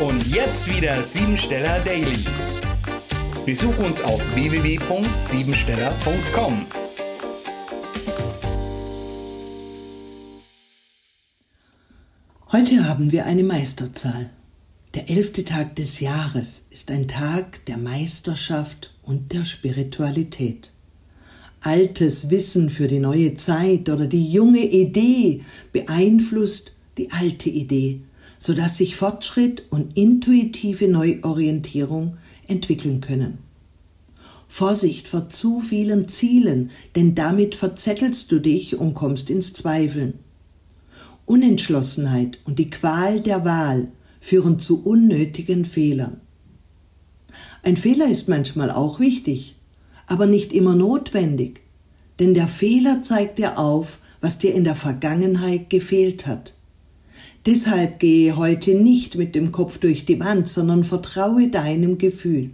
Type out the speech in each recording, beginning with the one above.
Und jetzt wieder Siebensteller Daily. Besuch uns auf www.siebensteller.com. Heute haben wir eine Meisterzahl. Der elfte Tag des Jahres ist ein Tag der Meisterschaft und der Spiritualität. Altes Wissen für die neue Zeit oder die junge Idee beeinflusst die alte Idee sodass sich Fortschritt und intuitive Neuorientierung entwickeln können. Vorsicht vor zu vielen Zielen, denn damit verzettelst du dich und kommst ins Zweifeln. Unentschlossenheit und die Qual der Wahl führen zu unnötigen Fehlern. Ein Fehler ist manchmal auch wichtig, aber nicht immer notwendig, denn der Fehler zeigt dir auf, was dir in der Vergangenheit gefehlt hat. Deshalb gehe heute nicht mit dem Kopf durch die Wand, sondern vertraue deinem Gefühl.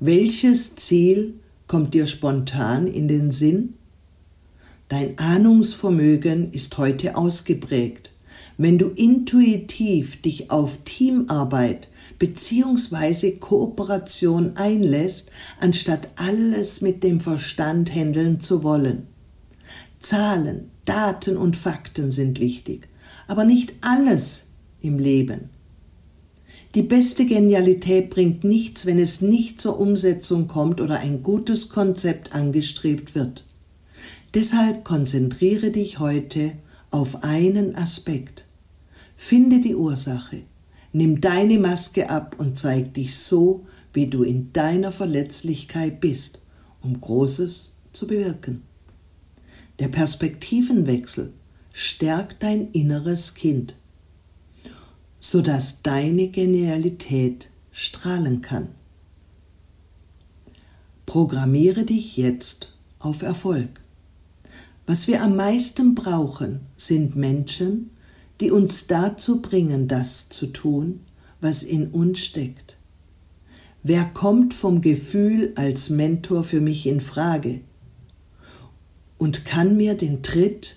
Welches Ziel kommt dir spontan in den Sinn? Dein Ahnungsvermögen ist heute ausgeprägt. Wenn du intuitiv dich auf Teamarbeit bzw. Kooperation einlässt, anstatt alles mit dem Verstand handeln zu wollen. Zahlen, Daten und Fakten sind wichtig aber nicht alles im Leben. Die beste Genialität bringt nichts, wenn es nicht zur Umsetzung kommt oder ein gutes Konzept angestrebt wird. Deshalb konzentriere dich heute auf einen Aspekt. Finde die Ursache, nimm deine Maske ab und zeig dich so, wie du in deiner Verletzlichkeit bist, um Großes zu bewirken. Der Perspektivenwechsel stärkt dein inneres Kind, sodass deine Genialität strahlen kann. Programmiere dich jetzt auf Erfolg. Was wir am meisten brauchen, sind Menschen, die uns dazu bringen, das zu tun, was in uns steckt. Wer kommt vom Gefühl als Mentor für mich in Frage und kann mir den Tritt